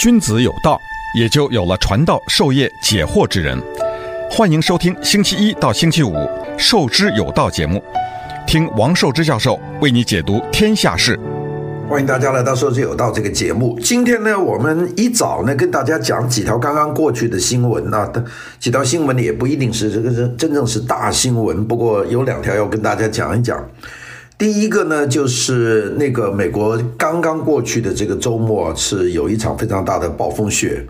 君子有道，也就有了传道授业解惑之人。欢迎收听星期一到星期五《授之有道》节目，听王寿之教授为你解读天下事。欢迎大家来到《授之有道》这个节目。今天呢，我们一早呢跟大家讲几条刚刚过去的新闻啊，几条新闻也不一定是这个是真正是大新闻，不过有两条要跟大家讲一讲。第一个呢，就是那个美国刚刚过去的这个周末是有一场非常大的暴风雪。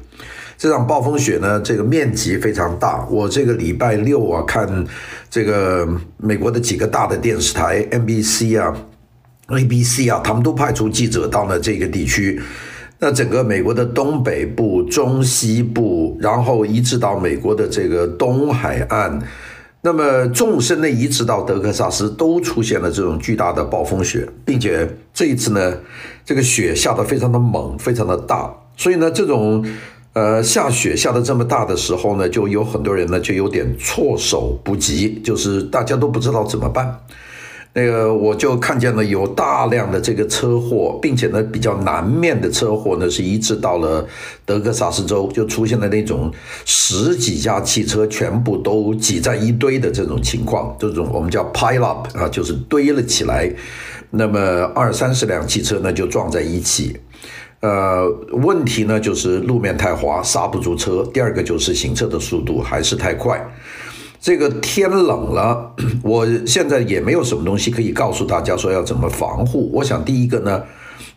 这场暴风雪呢，这个面积非常大。我这个礼拜六啊，看这个美国的几个大的电视台，NBC 啊、ABC 啊，他们都派出记者到了这个地区。那整个美国的东北部、中西部，然后一直到美国的这个东海岸。那么，纵深的一直到德克萨斯都出现了这种巨大的暴风雪，并且这一次呢，这个雪下得非常的猛，非常的大。所以呢，这种呃下雪下得这么大的时候呢，就有很多人呢就有点措手不及，就是大家都不知道怎么办。那个我就看见了有大量的这个车祸，并且呢比较南面的车祸呢是一直到了德克萨斯州，就出现了那种十几架汽车全部都挤在一堆的这种情况，这种我们叫 pile up 啊，就是堆了起来。那么二三十辆汽车呢就撞在一起，呃，问题呢就是路面太滑，刹不住车；第二个就是行车的速度还是太快。这个天冷了，我现在也没有什么东西可以告诉大家说要怎么防护。我想第一个呢，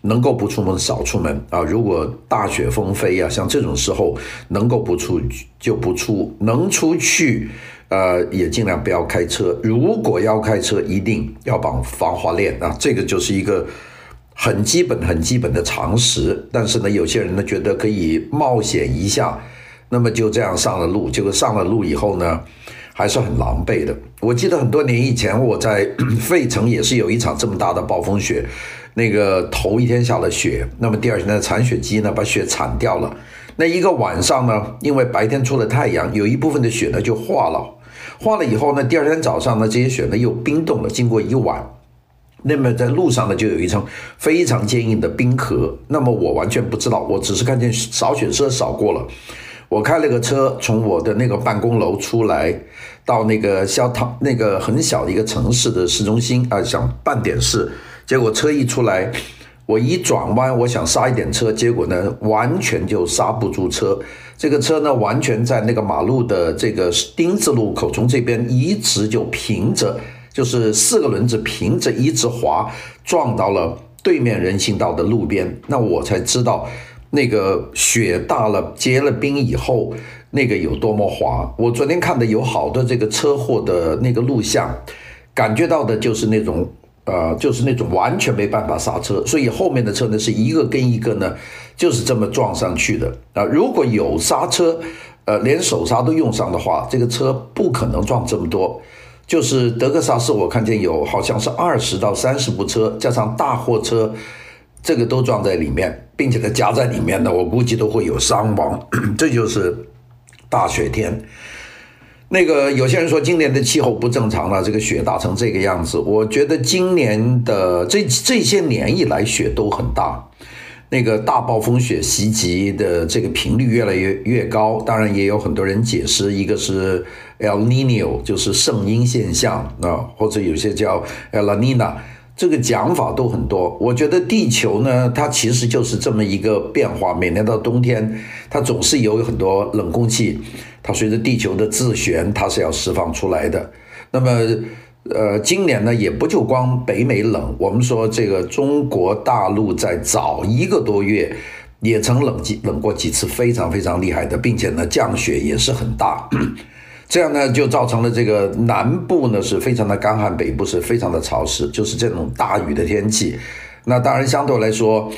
能够不出门少出门啊。如果大雪纷飞啊，像这种时候能够不出就不出，能出去呃也尽量不要开车。如果要开车，一定要绑防滑链啊。这个就是一个很基本很基本的常识。但是呢，有些人呢觉得可以冒险一下，那么就这样上了路。结果上了路以后呢，还是很狼狈的。我记得很多年以前，我在 费城也是有一场这么大的暴风雪。那个头一天下了雪，那么第二天的铲雪机呢，把雪铲掉了。那一个晚上呢，因为白天出了太阳，有一部分的雪呢就化了。化了以后呢，第二天早上呢，这些雪呢又冰冻了。经过一晚，那么在路上呢就有一层非常坚硬的冰壳。那么我完全不知道，我只是看见扫雪车扫过了。我开了个车，从我的那个办公楼出来，到那个小汤那个很小的一个城市的市中心啊，想办点事。结果车一出来，我一转弯，我想刹一点车，结果呢，完全就刹不住车。这个车呢，完全在那个马路的这个丁字路口，从这边一直就平着，就是四个轮子平着一直滑，撞到了对面人行道的路边。那我才知道。那个雪大了，结了冰以后，那个有多么滑。我昨天看的有好多这个车祸的那个录像，感觉到的就是那种，呃，就是那种完全没办法刹车，所以后面的车呢是一个跟一个呢，就是这么撞上去的啊。如果有刹车，呃，连手刹都用上的话，这个车不可能撞这么多。就是德克萨斯，我看见有好像是二十到三十部车，加上大货车。这个都撞在里面，并且它夹在里面的，我估计都会有伤亡。这就是大雪天。那个有些人说今年的气候不正常了，这个雪大成这个样子。我觉得今年的这这些年以来雪都很大，那个大暴风雪袭击的这个频率越来越越高。当然也有很多人解释，一个是 El Nino，就是圣婴现象啊，或者有些叫 El Nina。这个讲法都很多，我觉得地球呢，它其实就是这么一个变化。每年到冬天，它总是有很多冷空气，它随着地球的自旋，它是要释放出来的。那么，呃，今年呢，也不就光北美冷，我们说这个中国大陆在早一个多月也曾冷几冷过几次，非常非常厉害的，并且呢，降雪也是很大。这样呢，就造成了这个南部呢是非常的干旱，北部是非常的潮湿，就是这种大雨的天气。那当然，相对来说，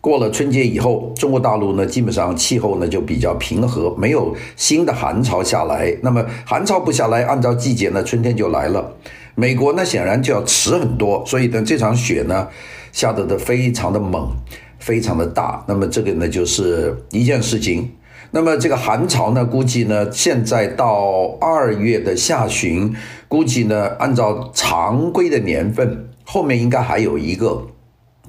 过了春节以后，中国大陆呢基本上气候呢就比较平和，没有新的寒潮下来。那么寒潮不下来，按照季节呢，春天就来了。美国呢显然就要迟很多，所以呢这场雪呢下得的非常的猛，非常的大。那么这个呢就是一件事情。那么这个寒潮呢，估计呢，现在到二月的下旬，估计呢，按照常规的年份，后面应该还有一个，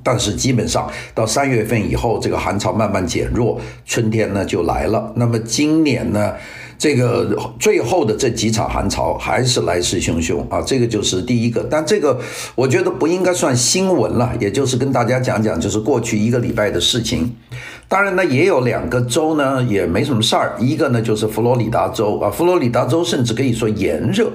但是基本上到三月份以后，这个寒潮慢慢减弱，春天呢就来了。那么今年呢，这个最后的这几场寒潮还是来势汹汹啊，这个就是第一个。但这个我觉得不应该算新闻了，也就是跟大家讲讲，就是过去一个礼拜的事情。当然呢，也有两个州呢也没什么事儿，一个呢就是佛罗里达州啊，佛罗里达州甚至可以说炎热。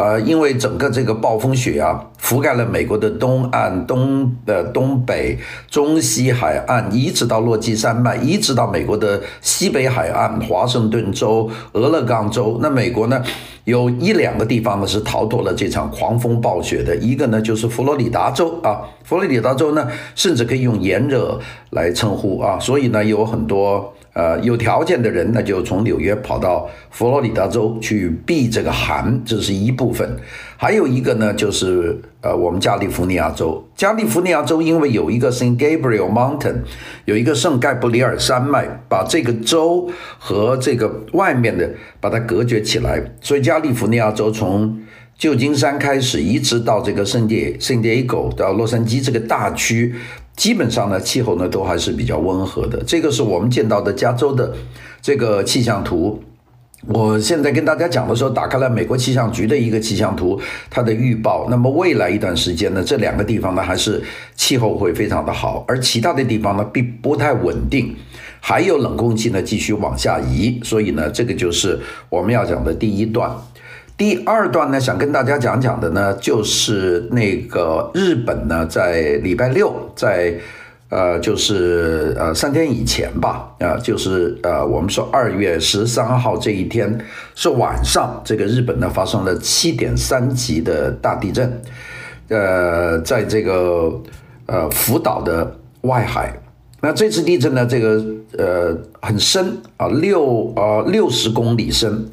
呃，因为整个这个暴风雪啊，覆盖了美国的东岸、东呃东北、中西海岸，一直到落基山脉，一直到美国的西北海岸，华盛顿州、俄勒冈州。那美国呢，有一两个地方呢是逃脱了这场狂风暴雪的，一个呢就是佛罗里达州啊，佛罗里达州呢甚至可以用炎热来称呼啊，所以呢有很多。呃，有条件的人，那就从纽约跑到佛罗里达州去避这个寒，这是一部分。还有一个呢，就是呃，我们加利福尼亚州。加利福尼亚州因为有一个圣 Gabriel Mountain，有一个圣盖布里尔山脉，把这个州和这个外面的把它隔绝起来，所以加利福尼亚州从旧金山开始，一直到这个圣地圣地亚哥到洛杉矶这个大区。基本上呢，气候呢都还是比较温和的。这个是我们见到的加州的这个气象图。我现在跟大家讲的时候，打开了美国气象局的一个气象图，它的预报。那么未来一段时间呢，这两个地方呢还是气候会非常的好，而其他的地方呢并不太稳定，还有冷空气呢继续往下移。所以呢，这个就是我们要讲的第一段。第二段呢，想跟大家讲讲的呢，就是那个日本呢，在礼拜六，在呃，就是呃三天以前吧，啊、呃，就是呃，我们说二月十三号这一天是晚上，这个日本呢发生了七点三级的大地震，呃，在这个呃福岛的外海，那这次地震呢，这个呃很深啊，六呃六十公里深。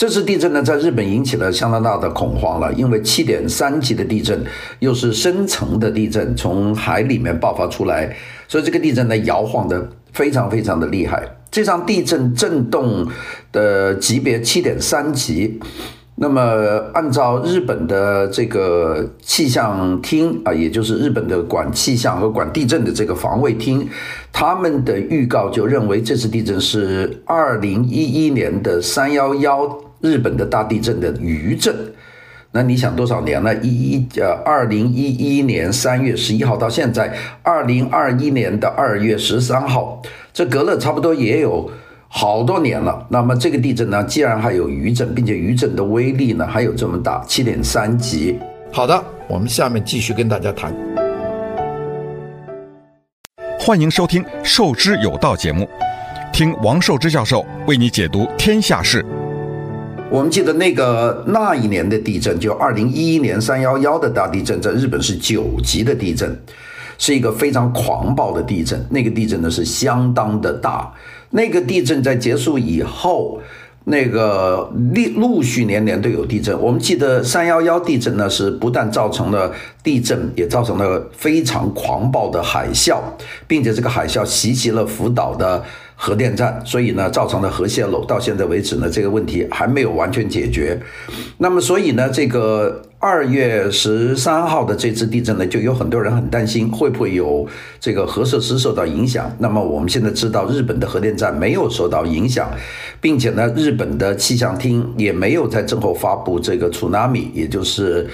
这次地震呢，在日本引起了相当大的恐慌了，因为七点三级的地震又是深层的地震，从海里面爆发出来，所以这个地震呢摇晃得非常非常的厉害。这场地震震动的级别七点三级，那么按照日本的这个气象厅啊，也就是日本的管气象和管地震的这个防卫厅，他们的预告就认为这次地震是二零一一年的三幺幺。日本的大地震的余震，那你想多少年了？一一呃，二零一一年三月十一号到现在，二零二一年的二月十三号，这隔了差不多也有好多年了。那么这个地震呢，既然还有余震，并且余震的威力呢还有这么大，七点三级。好的，我们下面继续跟大家谈。欢迎收听《寿之有道》节目，听王寿之教授为你解读天下事。我们记得那个那一年的地震，就二零一一年三幺幺的大地震，在日本是九级的地震，是一个非常狂暴的地震。那个地震呢是相当的大。那个地震在结束以后，那个陆陆续年年都有地震。我们记得三幺幺地震呢是不但造成了地震，也造成了非常狂暴的海啸，并且这个海啸袭击了福岛的。核电站，所以呢，造成了核泄漏。到现在为止呢，这个问题还没有完全解决。那么，所以呢，这个二月十三号的这次地震呢，就有很多人很担心会不会有这个核设施受到影响。那么，我们现在知道，日本的核电站没有受到影响，并且呢，日本的气象厅也没有在震后发布这个 tsunami，也就是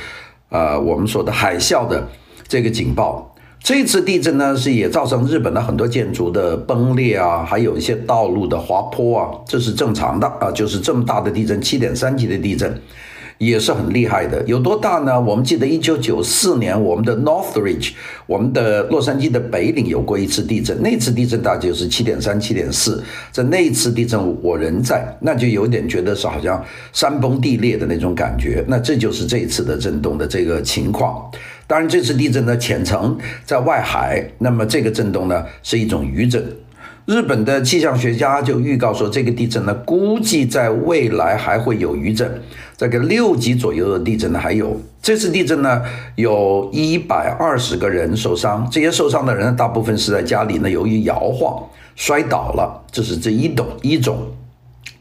呃我们说的海啸的这个警报。这次地震呢，是也造成日本的很多建筑的崩裂啊，还有一些道路的滑坡啊，这是正常的啊。就是这么大的地震，七点三级的地震，也是很厉害的。有多大呢？我们记得一九九四年，我们的 Northridge，我们的洛杉矶的北岭有过一次地震，那次地震大概就是七点三、七点四。在那一次地震，我人在，那就有点觉得是好像山崩地裂的那种感觉。那这就是这一次的震动的这个情况。当然，这次地震的浅层在外海，那么这个震动呢是一种余震。日本的气象学家就预告说，这个地震呢估计在未来还会有余震，这个六级左右的地震呢还有。这次地震呢有一百二十个人受伤，这些受伤的人大部分是在家里呢由于摇晃摔倒了，这是这一种一种。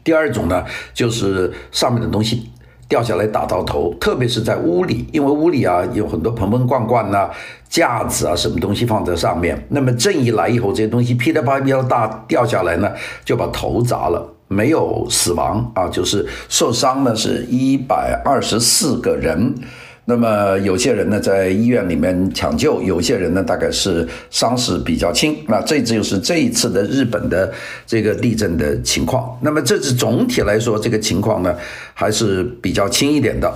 第二种呢就是上面的东西掉下来打到头，特别是在屋里，因为屋里啊有很多盆盆罐罐呐、架子啊，什么东西放在上面。那么震一来以后，这些东西噼里啪啦大掉下来呢，就把头砸了，没有死亡啊，就是受伤呢是一百二十四个人。那么有些人呢在医院里面抢救，有些人呢大概是伤势比较轻。那这就是这一次的日本的这个地震的情况。那么这次总体来说，这个情况呢还是比较轻一点的。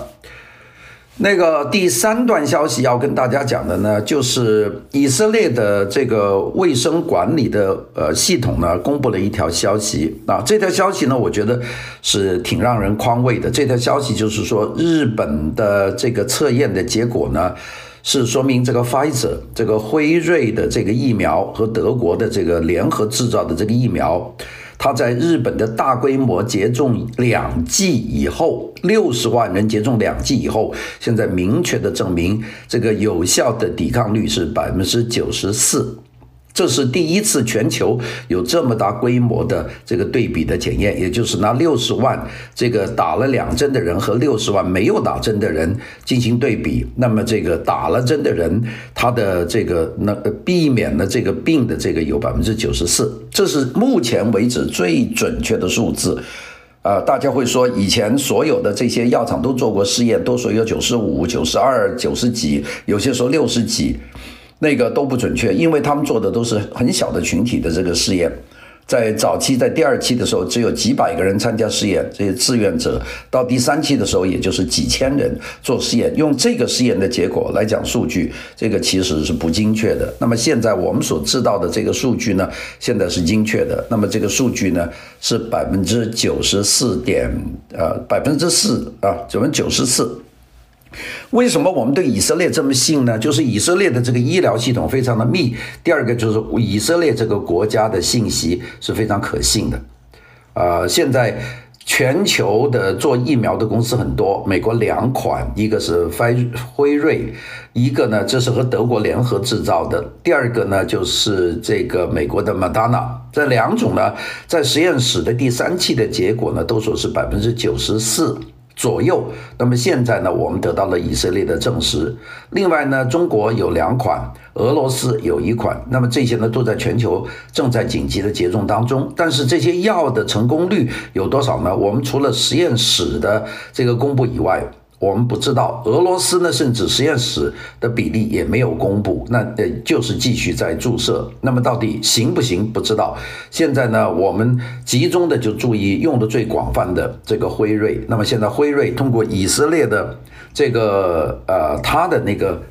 那个第三段消息要跟大家讲的呢，就是以色列的这个卫生管理的呃系统呢，公布了一条消息啊。这条消息呢，我觉得是挺让人宽慰的。这条消息就是说，日本的这个测验的结果呢，是说明这个 Pfizer 这个辉瑞的这个疫苗和德国的这个联合制造的这个疫苗。他在日本的大规模接种两剂以后，六十万人接种两剂以后，现在明确的证明这个有效的抵抗率是百分之九十四。这是第一次全球有这么大规模的这个对比的检验，也就是拿六十万这个打了两针的人和六十万没有打针的人进行对比，那么这个打了针的人，他的这个那避免了这个病的这个有百分之九十四，这是目前为止最准确的数字。啊，大家会说以前所有的这些药厂都做过试验，都说有九十五、九十二、九十几，有些说六十几。那个都不准确，因为他们做的都是很小的群体的这个试验，在早期，在第二期的时候，只有几百个人参加试验，这些志愿者；到第三期的时候，也就是几千人做试验。用这个试验的结果来讲数据，这个其实是不精确的。那么现在我们所知道的这个数据呢，现在是精确的。那么这个数据呢，是百分之九十四点，呃，百分之四啊，百分之九十四。为什么我们对以色列这么信呢？就是以色列的这个医疗系统非常的密。第二个就是以色列这个国家的信息是非常可信的。啊、呃，现在全球的做疫苗的公司很多，美国两款，一个是辉辉瑞，一个呢这是和德国联合制造的，第二个呢就是这个美国的 Moderna。这两种呢在实验室的第三期的结果呢都说是百分之九十四。左右，那么现在呢，我们得到了以色列的证实。另外呢，中国有两款，俄罗斯有一款，那么这些呢都在全球正在紧急的接种当中。但是这些药的成功率有多少呢？我们除了实验室的这个公布以外，我们不知道，俄罗斯呢，甚至实验室的比例也没有公布，那呃就是继续在注射。那么到底行不行？不知道。现在呢，我们集中的就注意用的最广泛的这个辉瑞。那么现在辉瑞通过以色列的这个呃他的那个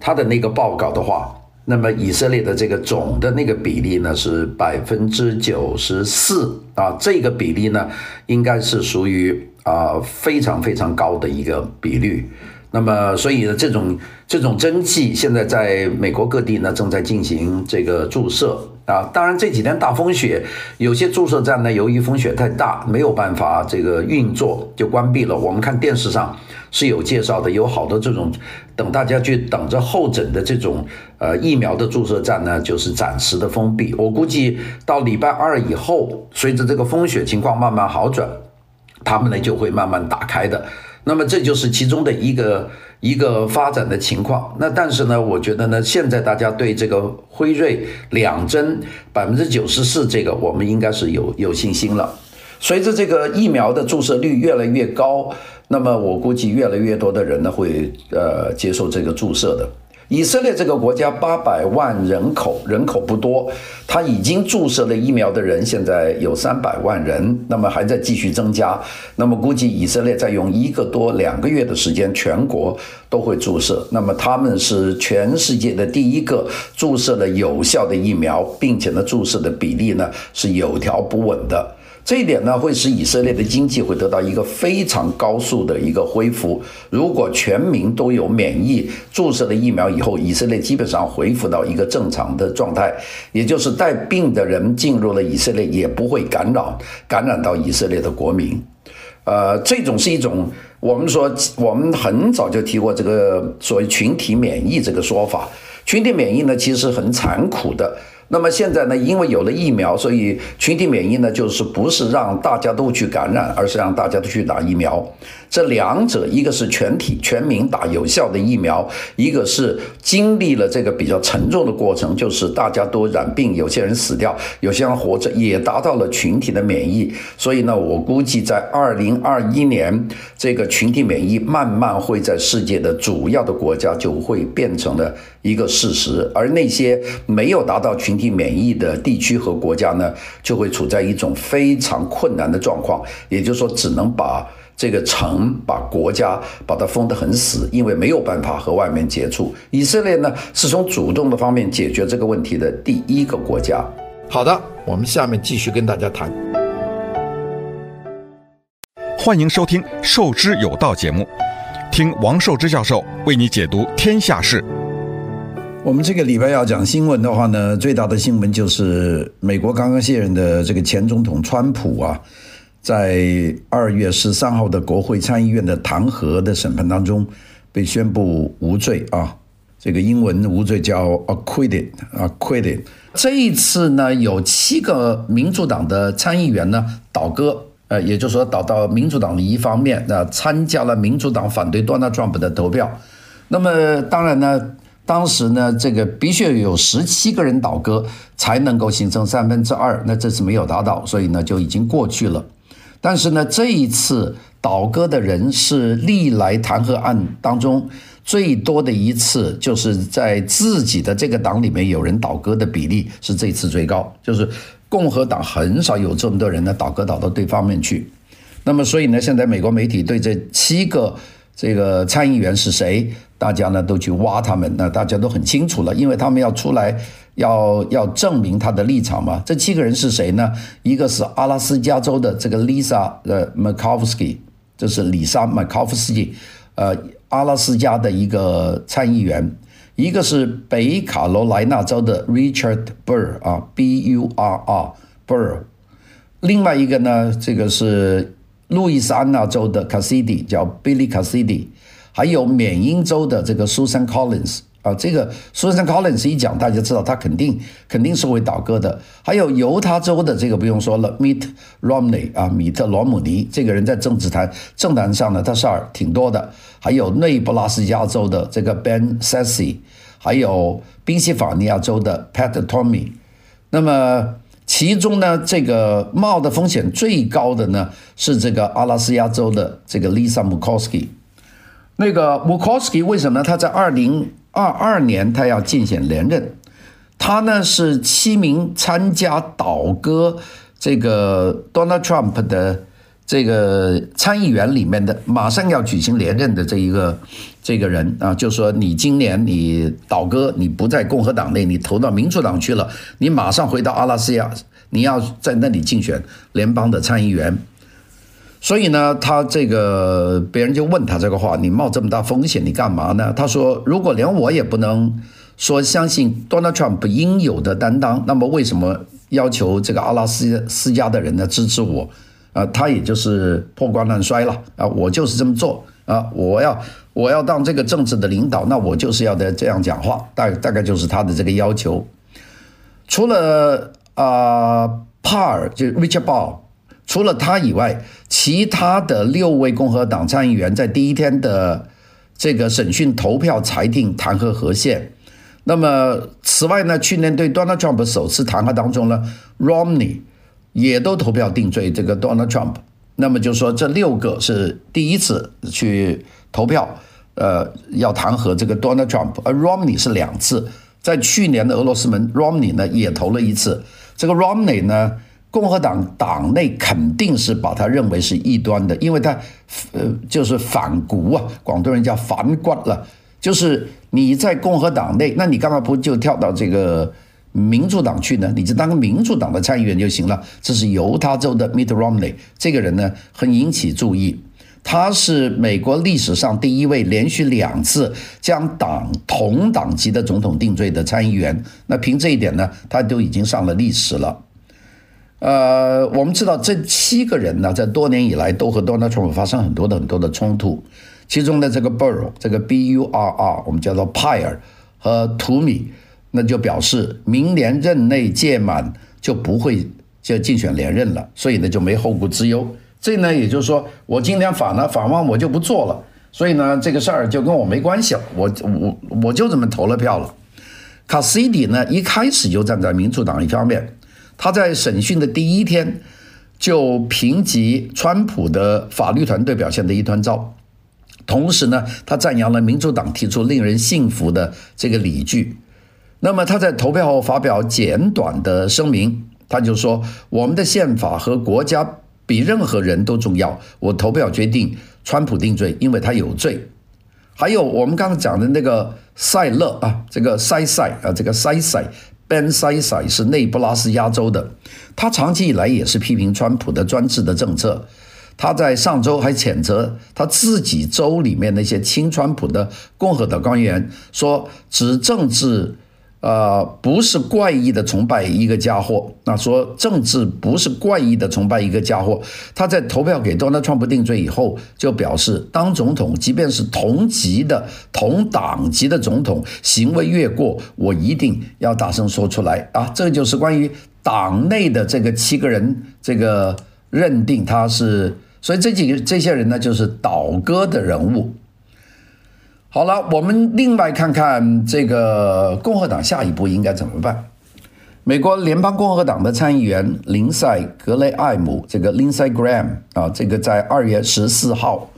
他的那个报告的话，那么以色列的这个总的那个比例呢是百分之九十四啊，这个比例呢应该是属于。啊，非常非常高的一个比率，那么所以呢，这种这种针剂现在在美国各地呢正在进行这个注射啊。当然这几天大风雪，有些注射站呢由于风雪太大，没有办法这个运作就关闭了。我们看电视上是有介绍的，有好多这种等大家去等着候诊的这种呃疫苗的注射站呢，就是暂时的封闭。我估计到礼拜二以后，随着这个风雪情况慢慢好转。他们呢就会慢慢打开的，那么这就是其中的一个一个发展的情况。那但是呢，我觉得呢，现在大家对这个辉瑞两针百分之九十四这个，我们应该是有有信心了。随着这个疫苗的注射率越来越高，那么我估计越来越多的人呢会呃接受这个注射的。以色列这个国家八百万人口，人口不多，他已经注射了疫苗的人现在有三百万人，那么还在继续增加。那么估计以色列再用一个多两个月的时间，全国都会注射。那么他们是全世界的第一个注射了有效的疫苗，并且呢，注射的比例呢是有条不紊的。这一点呢，会使以色列的经济会得到一个非常高速的一个恢复。如果全民都有免疫注射的疫苗以后，以色列基本上恢复到一个正常的状态，也就是带病的人进入了以色列也不会感染感染到以色列的国民。呃，这种是一种我们说我们很早就提过这个所谓群体免疫这个说法。群体免疫呢，其实很残酷的。那么现在呢，因为有了疫苗，所以群体免疫呢，就是不是让大家都去感染，而是让大家都去打疫苗。这两者，一个是全体全民打有效的疫苗，一个是经历了这个比较沉重的过程，就是大家都染病，有些人死掉，有些人活着，也达到了群体的免疫。所以呢，我估计在二零二一年，这个群体免疫慢慢会在世界的主要的国家就会变成了一个事实，而那些没有达到群体免疫的地区和国家呢，就会处在一种非常困难的状况，也就是说，只能把。这个城把国家把它封得很死，因为没有办法和外面接触。以色列呢，是从主动的方面解决这个问题的第一个国家。好的，我们下面继续跟大家谈。欢迎收听《受之有道》节目，听王寿之教授为你解读天下事。我们这个礼拜要讲新闻的话呢，最大的新闻就是美国刚刚卸任的这个前总统川普啊。在二月十三号的国会参议院的弹劾的审判当中，被宣布无罪啊。这个英文无罪叫 acquitted，acquitted。这一次呢，有七个民主党的参议员呢倒戈，呃，也就是说倒到民主党的一方面，那参加了民主党反对 Donald Trump 的投票。那么当然呢，当时呢，这个必须有十七个人倒戈才能够形成三分之二，那这次没有达到，所以呢就已经过去了。但是呢，这一次倒戈的人是历来弹劾案当中最多的一次，就是在自己的这个党里面有人倒戈的比例是这次最高，就是共和党很少有这么多人呢倒戈倒到对方面去。那么，所以呢，现在美国媒体对这七个这个参议员是谁，大家呢都去挖他们，那大家都很清楚了，因为他们要出来。要要证明他的立场嘛？这七个人是谁呢？一个是阿拉斯加州的这个 Lisa 的 Murkowski，这是里莎麦考夫斯基，呃，阿拉斯加的一个参议员；一个是北卡罗来纳州的 Richard Burr 啊，B U R R Burr；另外一个呢，这个是路易斯安那州的 Cassidy，叫 Billy Cassidy；还有缅因州的这个 Susan Collins。啊，这个 Susan Collins 一讲，大家知道他肯定肯定是会倒戈的。还有犹他州的这个不用说了，Mitt Romney 啊，米特罗姆尼这个人在政治坛政坛上呢，他事儿挺多的。还有内布拉斯加州的这个 Ben Sasse，还有宾夕法尼亚州的 Pat Toomey。那么其中呢，这个冒的风险最高的呢，是这个阿拉斯加州的这个 Lisa Murkowski。那个 mukowski 为什么呢？他在二零二二年，他要竞选连任，他呢是七名参加倒戈这个 Donald Trump 的这个参议员里面的，马上要举行连任的这一个这个人啊，就说你今年你倒戈，你不在共和党内，你投到民主党去了，你马上回到阿拉斯加，你要在那里竞选联邦的参议员。所以呢，他这个别人就问他这个话，你冒这么大风险，你干嘛呢？他说，如果连我也不能说相信 Donald Trump 应有的担当，那么为什么要求这个阿拉斯斯加的人呢支持我？啊，他也就是破罐烂摔了啊！我就是这么做啊！我要我要当这个政治的领导，那我就是要得这样讲话，大大概就是他的这个要求。除了啊帕尔，就 Richard Burr。除了他以外，其他的六位共和党参议员在第一天的这个审讯投票裁定弹劾合宪。那么此外呢，去年对 Donald Trump 首次弹劾当中呢，Romney 也都投票定罪这个 Donald Trump。那么就说这六个是第一次去投票，呃，要弹劾这个 Donald Trump，而 Romney 是两次，在去年的俄罗斯门，Romney 呢也投了一次。这个 Romney 呢，共和党党内肯定是把他认为是异端的，因为他，呃，就是反骨啊，广东人叫反骨了。就是你在共和党内，那你干嘛不就跳到这个民主党去呢？你就当个民主党的参议员就行了。这是犹他州的 Mitt Romney，这个人呢很引起注意，他是美国历史上第一位连续两次将党同党籍的总统定罪的参议员。那凭这一点呢，他都已经上了历史了。呃，我们知道这七个人呢，在多年以来都和 Donald Trump 发生很多的很多的冲突，其中的这个 Burr，这个 B U R R，我们叫做 Pyre 和 Toomey，那就表示明年任内届满就不会就竞选连任了，所以呢就没后顾之忧。这呢也就是说，我今天访呢访问我就不做了，所以呢这个事儿就跟我没关系了，我我我就这么投了票了。卡西迪呢一开始就站在民主党一方面，他在审讯的第一天就评级川普的法律团队表现的一团糟。同时呢，他赞扬了民主党提出令人信服的这个理据。那么他在投票后发表简短的声明，他就说：“我们的宪法和国家比任何人都重要。我投票决定川普定罪，因为他有罪。”还有我们刚才讲的那个塞勒啊，这个塞塞啊，这个塞塞 Ben Sasse 是内布拉斯加州的，他长期以来也是批评川普的专制的政策。他在上周还谴责他自己州里面那些亲川普的共和党官员，说指政治，呃，不是怪异的崇拜一个家伙。那说政治不是怪异的崇拜一个家伙。他在投票给 Donald Trump 定罪以后，就表示当总统，即便是同级的、同党级的总统行为越过，我一定要大声说出来啊！这就是关于党内的这个七个人，这个认定他是。所以这几个这些人呢，就是倒戈的人物。好了，我们另外看看这个共和党下一步应该怎么办。美国联邦共和党的参议员林赛·格雷艾姆，这个 Lindsey Graham 啊，这个在二月十四号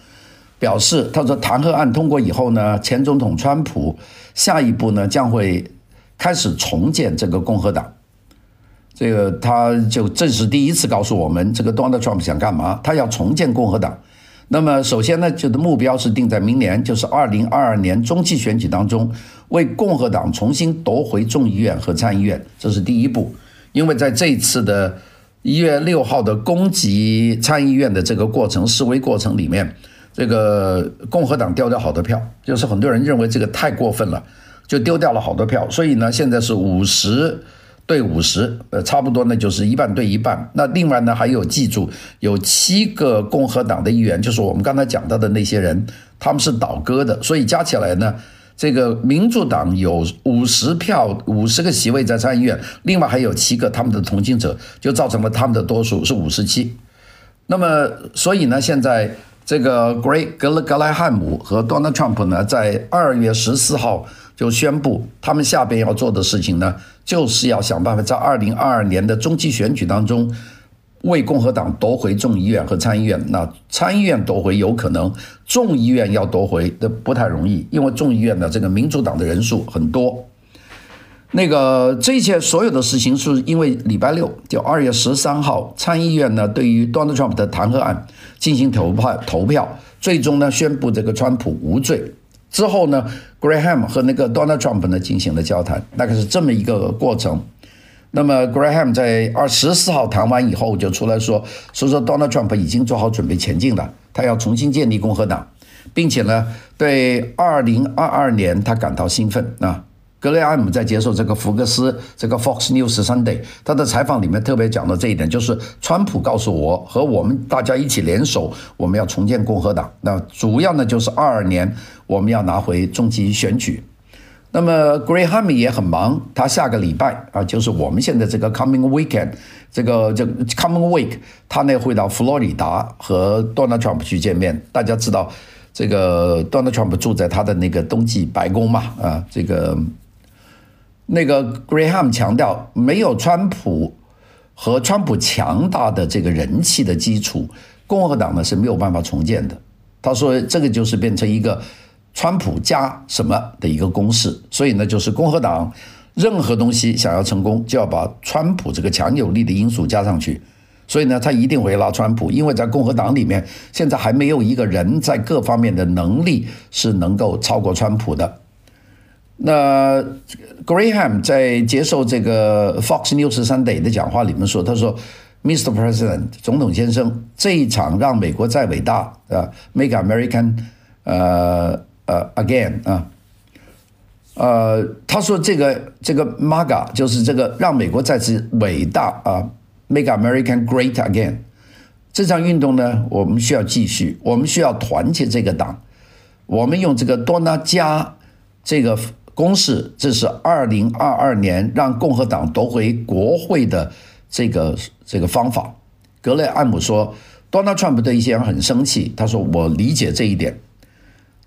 表示，他说弹劾案通过以后呢，前总统川普下一步呢将会开始重建这个共和党。这个他就正是第一次告诉我们，这个 Donald Trump 想干嘛？他要重建共和党。那么首先呢，就的目标是定在明年，就是二零二二年中期选举当中，为共和党重新夺回众议院和参议院，这是第一步。因为在这一次的一月六号的攻击参议院的这个过程、示威过程里面，这个共和党掉掉好多票，就是很多人认为这个太过分了，就丢掉了好多票。所以呢，现在是五十。对五十，呃，差不多呢，就是一半对一半。那另外呢，还有记住，有七个共和党的议员，就是我们刚才讲到的那些人，他们是倒戈的，所以加起来呢，这个民主党有五十票，五十个席位在参议院，另外还有七个他们的同情者，就造成了他们的多数是五十七。那么，所以呢，现在这个格雷格勒格莱汉姆和 Donald Trump 呢，在二月十四号。就宣布，他们下边要做的事情呢，就是要想办法在二零二二年的中期选举当中，为共和党夺回众议院和参议院。那参议院夺回有可能，众议院要夺回的不太容易，因为众议院的这个民主党的人数很多。那个这一切所有的事情，是因为礼拜六就二月十三号，参议院呢对于 Donald Trump 的弹劾案进行投票，投票最终呢宣布这个川普无罪。之后呢，Graham 和那个 Donald Trump 呢进行了交谈，大概是这么一个过程。那么 Graham 在二十四号谈完以后就出来说，说说 Donald Trump 已经做好准备前进了，他要重新建立共和党，并且呢，对二零二二年他感到兴奋啊。格雷厄姆在接受这个福克斯这个 Fox News Sunday 他的采访里面特别讲到这一点，就是川普告诉我和我们大家一起联手，我们要重建共和党。那主要呢就是二二年我们要拿回中期选举。那么 Graham 也很忙，他下个礼拜啊，就是我们现在这个 Coming Weekend 这个这 Coming Week，他呢会到佛罗里达和 Donald Trump 去见面。大家知道这个 Donald Trump 住在他的那个冬季白宫嘛啊，这个。那个 Graham 强调，没有川普和川普强大的这个人气的基础，共和党呢是没有办法重建的。他说，这个就是变成一个川普加什么的一个公式。所以呢，就是共和党任何东西想要成功，就要把川普这个强有力的因素加上去。所以呢，他一定会拉川普，因为在共和党里面，现在还没有一个人在各方面的能力是能够超过川普的。那 Graham 在接受这个 Fox News Sunday 的讲话里面说：“他说，Mr. President，总统先生，这一场让美国再伟大啊，Make America 呃呃 Again 啊，呃，他说这个这个 MAGA 就是这个让美国再次伟大啊，Make America Great Again。这场运动呢，我们需要继续，我们需要团结这个党，我们用这个多拿加这个。”攻势，这是二零二二年让共和党夺回国会的这个这个方法。格雷汉姆说，Donald Trump 对一些人很生气。他说：“我理解这一点。”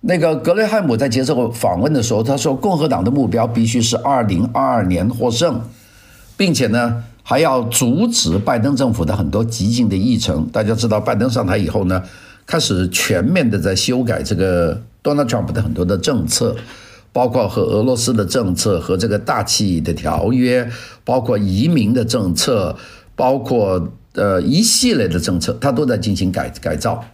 那个格雷汉姆在接受访问的时候，他说：“共和党的目标必须是二零二二年获胜，并且呢，还要阻止拜登政府的很多激进的议程。大家知道，拜登上台以后呢，开始全面的在修改这个 Donald Trump 的很多的政策，包括和俄罗斯的政策和这个大气的条约，包括移民的政策，包括。”呃，一系列的政策，他都在进行改改造。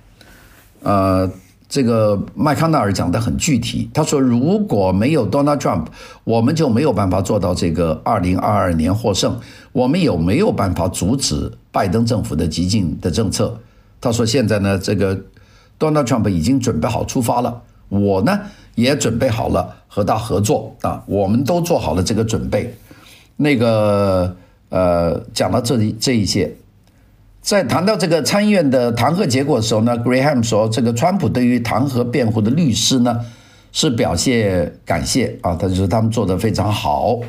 呃，这个麦康奈尔讲得很具体，他说如果没有 Donald Trump，我们就没有办法做到这个二零二二年获胜。我们有没有办法阻止拜登政府的激进的政策？他说现在呢，这个 Donald Trump 已经准备好出发了，我呢也准备好了和他合作啊，我们都做好了这个准备。那个呃，讲到这里这一些。在谈到这个参议院的弹劾结果的时候呢，Graham 说，这个川普对于弹劾辩护的律师呢是表现感谢啊，他就说他们做得非常好。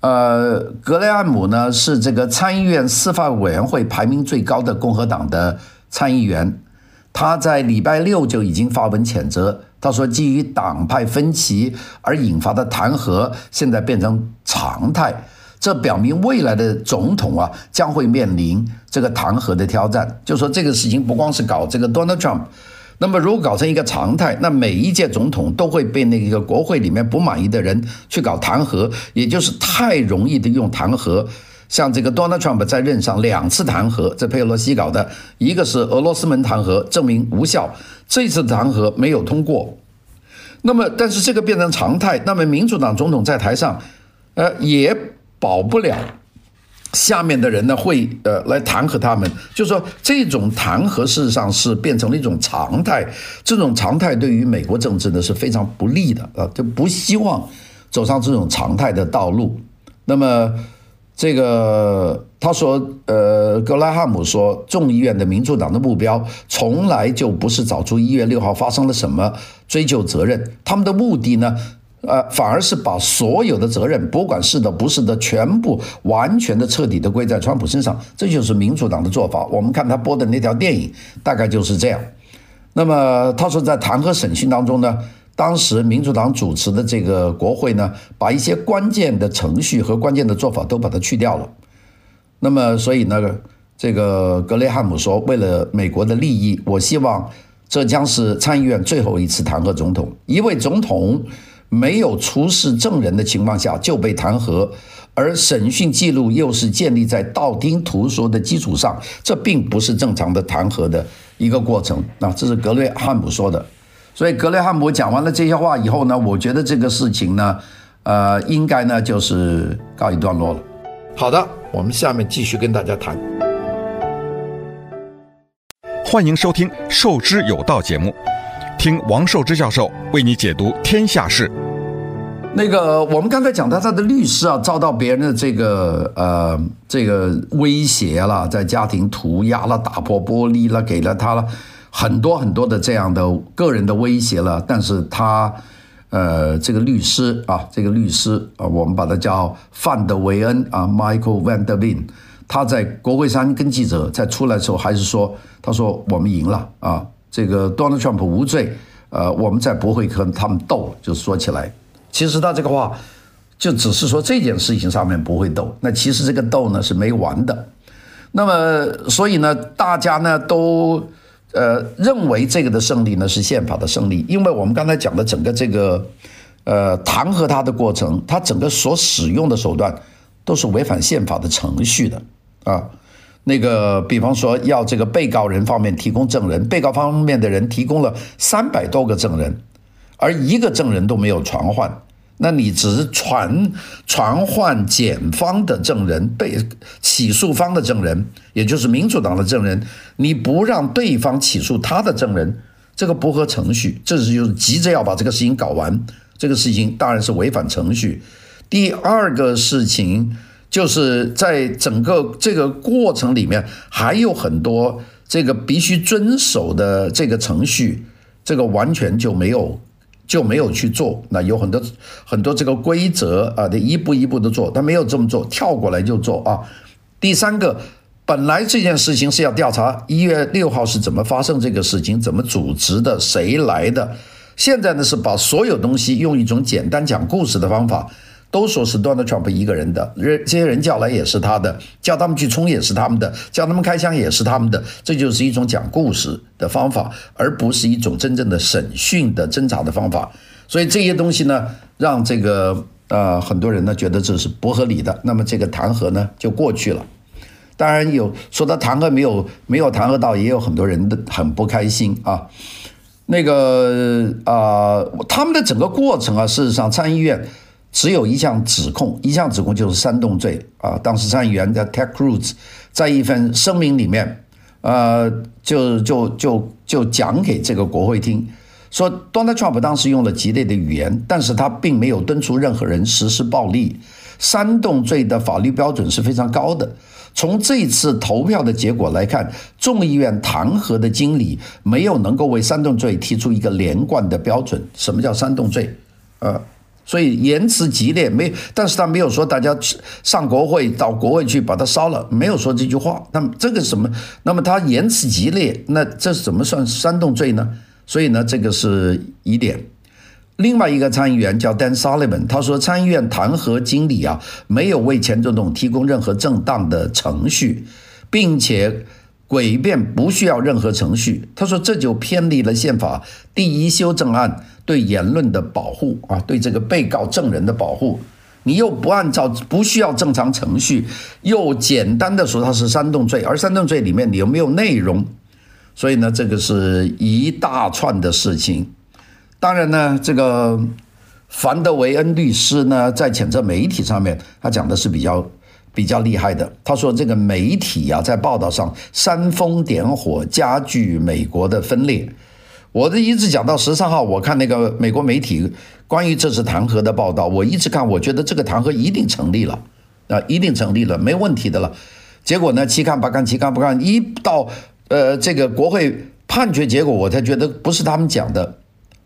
呃，格雷厄姆呢是这个参议院司法委员会排名最高的共和党的参议员，他在礼拜六就已经发文谴责，他说基于党派分歧而引发的弹劾现在变成常态。这表明未来的总统啊将会面临这个弹劾的挑战。就说这个事情不光是搞这个 Donald Trump，那么如果搞成一个常态，那每一届总统都会被那个国会里面不满意的人去搞弹劾，也就是太容易的用弹劾。像这个 Donald Trump 在任上两次弹劾，这佩洛西搞的，一个是俄罗斯门弹劾，证明无效，这次弹劾没有通过。那么，但是这个变成常态，那么民主党总统在台上，呃，也。保不了，下面的人呢会呃来弹劾他们，就说这种弹劾事实上是变成了一种常态，这种常态对于美国政治呢是非常不利的啊，就不希望走上这种常态的道路。那么这个他说，呃，格拉汉姆说，众议院的民主党的目标从来就不是找出一月六号发生了什么，追究责任，他们的目的呢？呃，反而是把所有的责任，不管是的不是的，全部完全的彻底的归在川普身上，这就是民主党的做法。我们看他播的那条电影，大概就是这样。那么他说，在弹劾审讯当中呢，当时民主党主持的这个国会呢，把一些关键的程序和关键的做法都把它去掉了。那么，所以呢，这个格雷汉姆说，为了美国的利益，我希望这将是参议院最后一次弹劾总统，一位总统。没有出示证人的情况下就被弹劾，而审讯记录又是建立在道听途说的基础上，这并不是正常的弹劾的一个过程。那这是格雷汉姆说的，所以格雷汉姆讲完了这些话以后呢，我觉得这个事情呢，呃，应该呢就是告一段落了。好的，我们下面继续跟大家谈。欢迎收听《授之有道》节目。听王寿之教授为你解读天下事。那个，我们刚才讲到他的律师啊，遭到别人的这个呃这个威胁了，在家庭涂鸦了、打破玻璃了，给了他了很多很多的这样的个人的威胁了。但是他呃这个律师啊，这个律师啊，我们把他叫范德维恩啊，Michael Van Der Ven，他在国会山跟记者在出来的时候，还是说，他说我们赢了啊。这个 Donald Trump 无罪，呃，我们再不会跟他们斗。就说起来，其实他这个话就只是说这件事情上面不会斗。那其实这个斗呢是没完的。那么，所以呢，大家呢都呃认为这个的胜利呢是宪法的胜利，因为我们刚才讲的整个这个呃弹劾他的过程，他整个所使用的手段都是违反宪法的程序的啊。那个，比方说要这个被告人方面提供证人，被告方面的人提供了三百多个证人，而一个证人都没有传唤，那你只是传传唤检方的证人，被起诉方的证人，也就是民主党的证人，你不让对方起诉他的证人，这个不合程序，这是就是急着要把这个事情搞完，这个事情当然是违反程序。第二个事情。就是在整个这个过程里面，还有很多这个必须遵守的这个程序，这个完全就没有就没有去做。那有很多很多这个规则啊，得一步一步的做，他没有这么做，跳过来就做啊。第三个，本来这件事情是要调查一月六号是怎么发生这个事情，怎么组织的，谁来的。现在呢是把所有东西用一种简单讲故事的方法。都说是 Donald Trump 一个人的，人这些人叫来也是他的，叫他们去冲也是他们的，叫他们开枪也是他们的，这就是一种讲故事的方法，而不是一种真正的审讯的侦查的方法。所以这些东西呢，让这个呃很多人呢觉得这是不合理的，那么这个弹劾呢就过去了。当然有说他弹劾没有没有弹劾到，也有很多人的很不开心啊。那个啊、他们的整个过程啊，事实上参议院。只有一项指控，一项指控就是煽动罪啊。当时参议员的 Ted Cruz 在一份声明里面，呃，就就就就讲给这个国会听，说 Donald Trump 当时用了激烈的语言，但是他并没有敦促任何人实施暴力。煽动罪的法律标准是非常高的。从这次投票的结果来看，众议院弹劾的经理没有能够为煽动罪提出一个连贯的标准。什么叫煽动罪？呃。所以言辞激烈，没，但是他没有说大家上国会到国会去把它烧了，没有说这句话。那么这个什么？那么他言辞激烈，那这怎么算煽动罪呢？所以呢，这个是疑点。另外一个参议员叫 Dan Sullivan，他说参议院弹劾经理啊，没有为前总统提供任何正当的程序，并且。诡辩不需要任何程序，他说这就偏离了宪法第一修正案对言论的保护啊，对这个被告证人的保护。你又不按照不需要正常程序，又简单的说它是煽动罪，而煽动罪里面你有没有内容？所以呢，这个是一大串的事情。当然呢，这个凡德维恩律师呢，在谴责媒体上面，他讲的是比较。比较厉害的，他说这个媒体啊，在报道上煽风点火，加剧美国的分裂。我这一直讲到十三号，我看那个美国媒体关于这次弹劾的报道，我一直看，我觉得这个弹劾一定成立了啊，一定成立了，没问题的了。结果呢，七看八看，七看八看，一到呃这个国会判决结果，我才觉得不是他们讲的。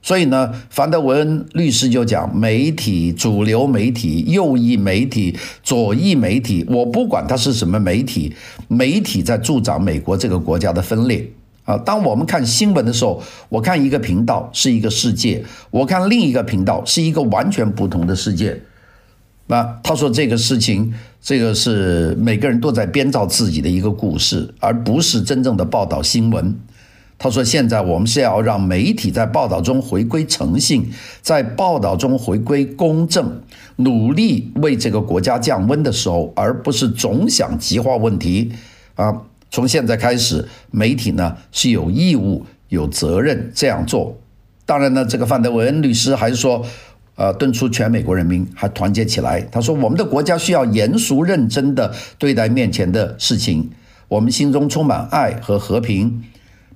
所以呢，樊德文律师就讲，媒体、主流媒体、右翼媒体、左翼媒体，我不管它是什么媒体，媒体在助长美国这个国家的分裂啊。当我们看新闻的时候，我看一个频道是一个世界，我看另一个频道是一个完全不同的世界。那他说这个事情，这个是每个人都在编造自己的一个故事，而不是真正的报道新闻。他说：“现在我们是要让媒体在报道中回归诚信，在报道中回归公正，努力为这个国家降温的时候，而不是总想激化问题。啊，从现在开始，媒体呢是有义务、有责任这样做。当然呢，这个范德维恩律师还是说，呃，敦促全美国人民还团结起来。他说，我们的国家需要严肃认真的对待面前的事情，我们心中充满爱和和平。”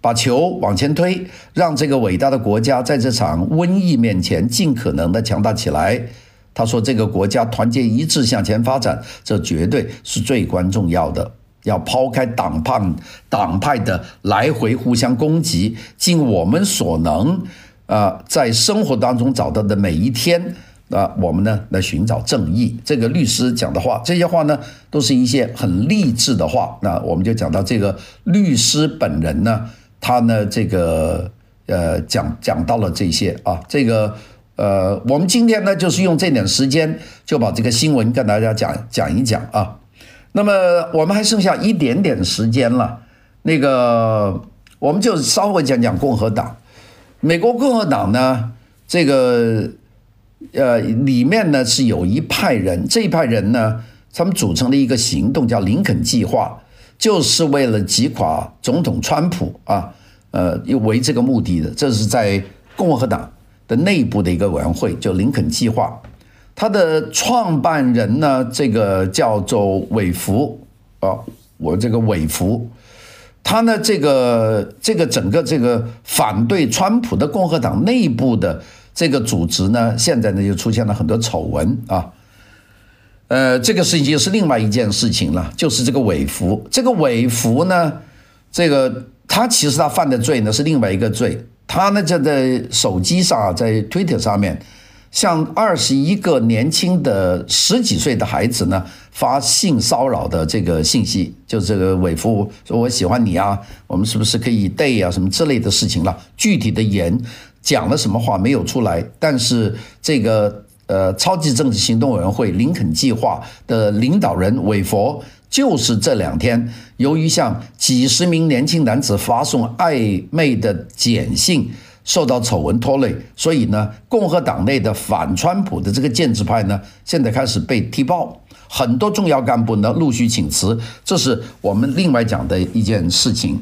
把球往前推，让这个伟大的国家在这场瘟疫面前尽可能的强大起来。他说：“这个国家团结一致向前发展，这绝对是最关重要的。要抛开党派党派的来回互相攻击，尽我们所能，啊、在生活当中找到的每一天，啊、我们呢来寻找正义。”这个律师讲的话，这些话呢，都是一些很励志的话。那我们就讲到这个律师本人呢。他呢，这个呃，讲讲到了这些啊，这个呃，我们今天呢，就是用这点时间就把这个新闻跟大家讲讲一讲啊。那么我们还剩下一点点时间了，那个我们就稍微讲讲共和党。美国共和党呢，这个呃，里面呢是有一派人，这一派人呢，他们组成了一个行动，叫林肯计划。就是为了击垮总统川普啊，呃，为这个目的的，这是在共和党的内部的一个委员会，叫林肯计划。他的创办人呢，这个叫做韦福啊，我这个韦福，他呢，这个这个整个这个反对川普的共和党内部的这个组织呢，现在呢就出现了很多丑闻啊。呃，这个事情是另外一件事情了，就是这个韦福，这个韦福呢，这个他其实他犯的罪呢是另外一个罪，他呢就在手机上，在 Twitter 上面，向二十一个年轻的十几岁的孩子呢发性骚扰的这个信息，就这个伪夫说我喜欢你啊，我们是不是可以 day 啊，什么之类的事情了。具体的言讲了什么话没有出来，但是这个呃超级政治行动委员会林肯计划的领导人韦佛。就是这两天，由于向几十名年轻男子发送暧昧的简信，受到丑闻拖累，所以呢，共和党内的反川普的这个建制派呢，现在开始被踢爆，很多重要干部呢陆续请辞，这是我们另外讲的一件事情。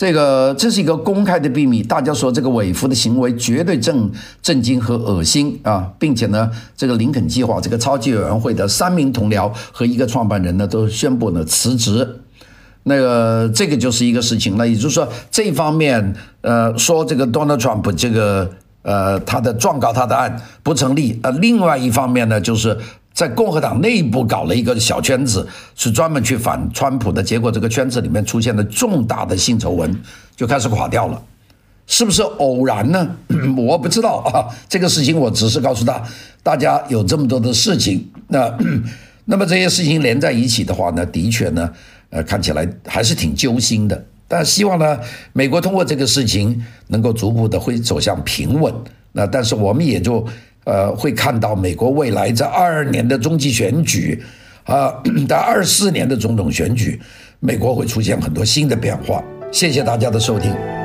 这个这是一个公开的秘密，大家说这个伪服的行为绝对震震惊和恶心啊，并且呢，这个林肯计划这个超级委员会的三名同僚和一个创办人呢都宣布了辞职，那个这个就是一个事情了，也就是说这方面呃说这个 Donald Trump 这个呃他的状告他的案不成立，呃另外一方面呢就是。在共和党内部搞了一个小圈子，是专门去反川普的。结果这个圈子里面出现了重大的性丑闻，就开始垮掉了。是不是偶然呢？我不知道啊。这个事情我只是告诉他，大家有这么多的事情，那 那么这些事情连在一起的话呢，的确呢，呃，看起来还是挺揪心的。但希望呢，美国通过这个事情能够逐步的会走向平稳。那但是我们也就。呃，会看到美国未来在二二年的中期选举，啊，在二四年的总统选举，美国会出现很多新的变化。谢谢大家的收听。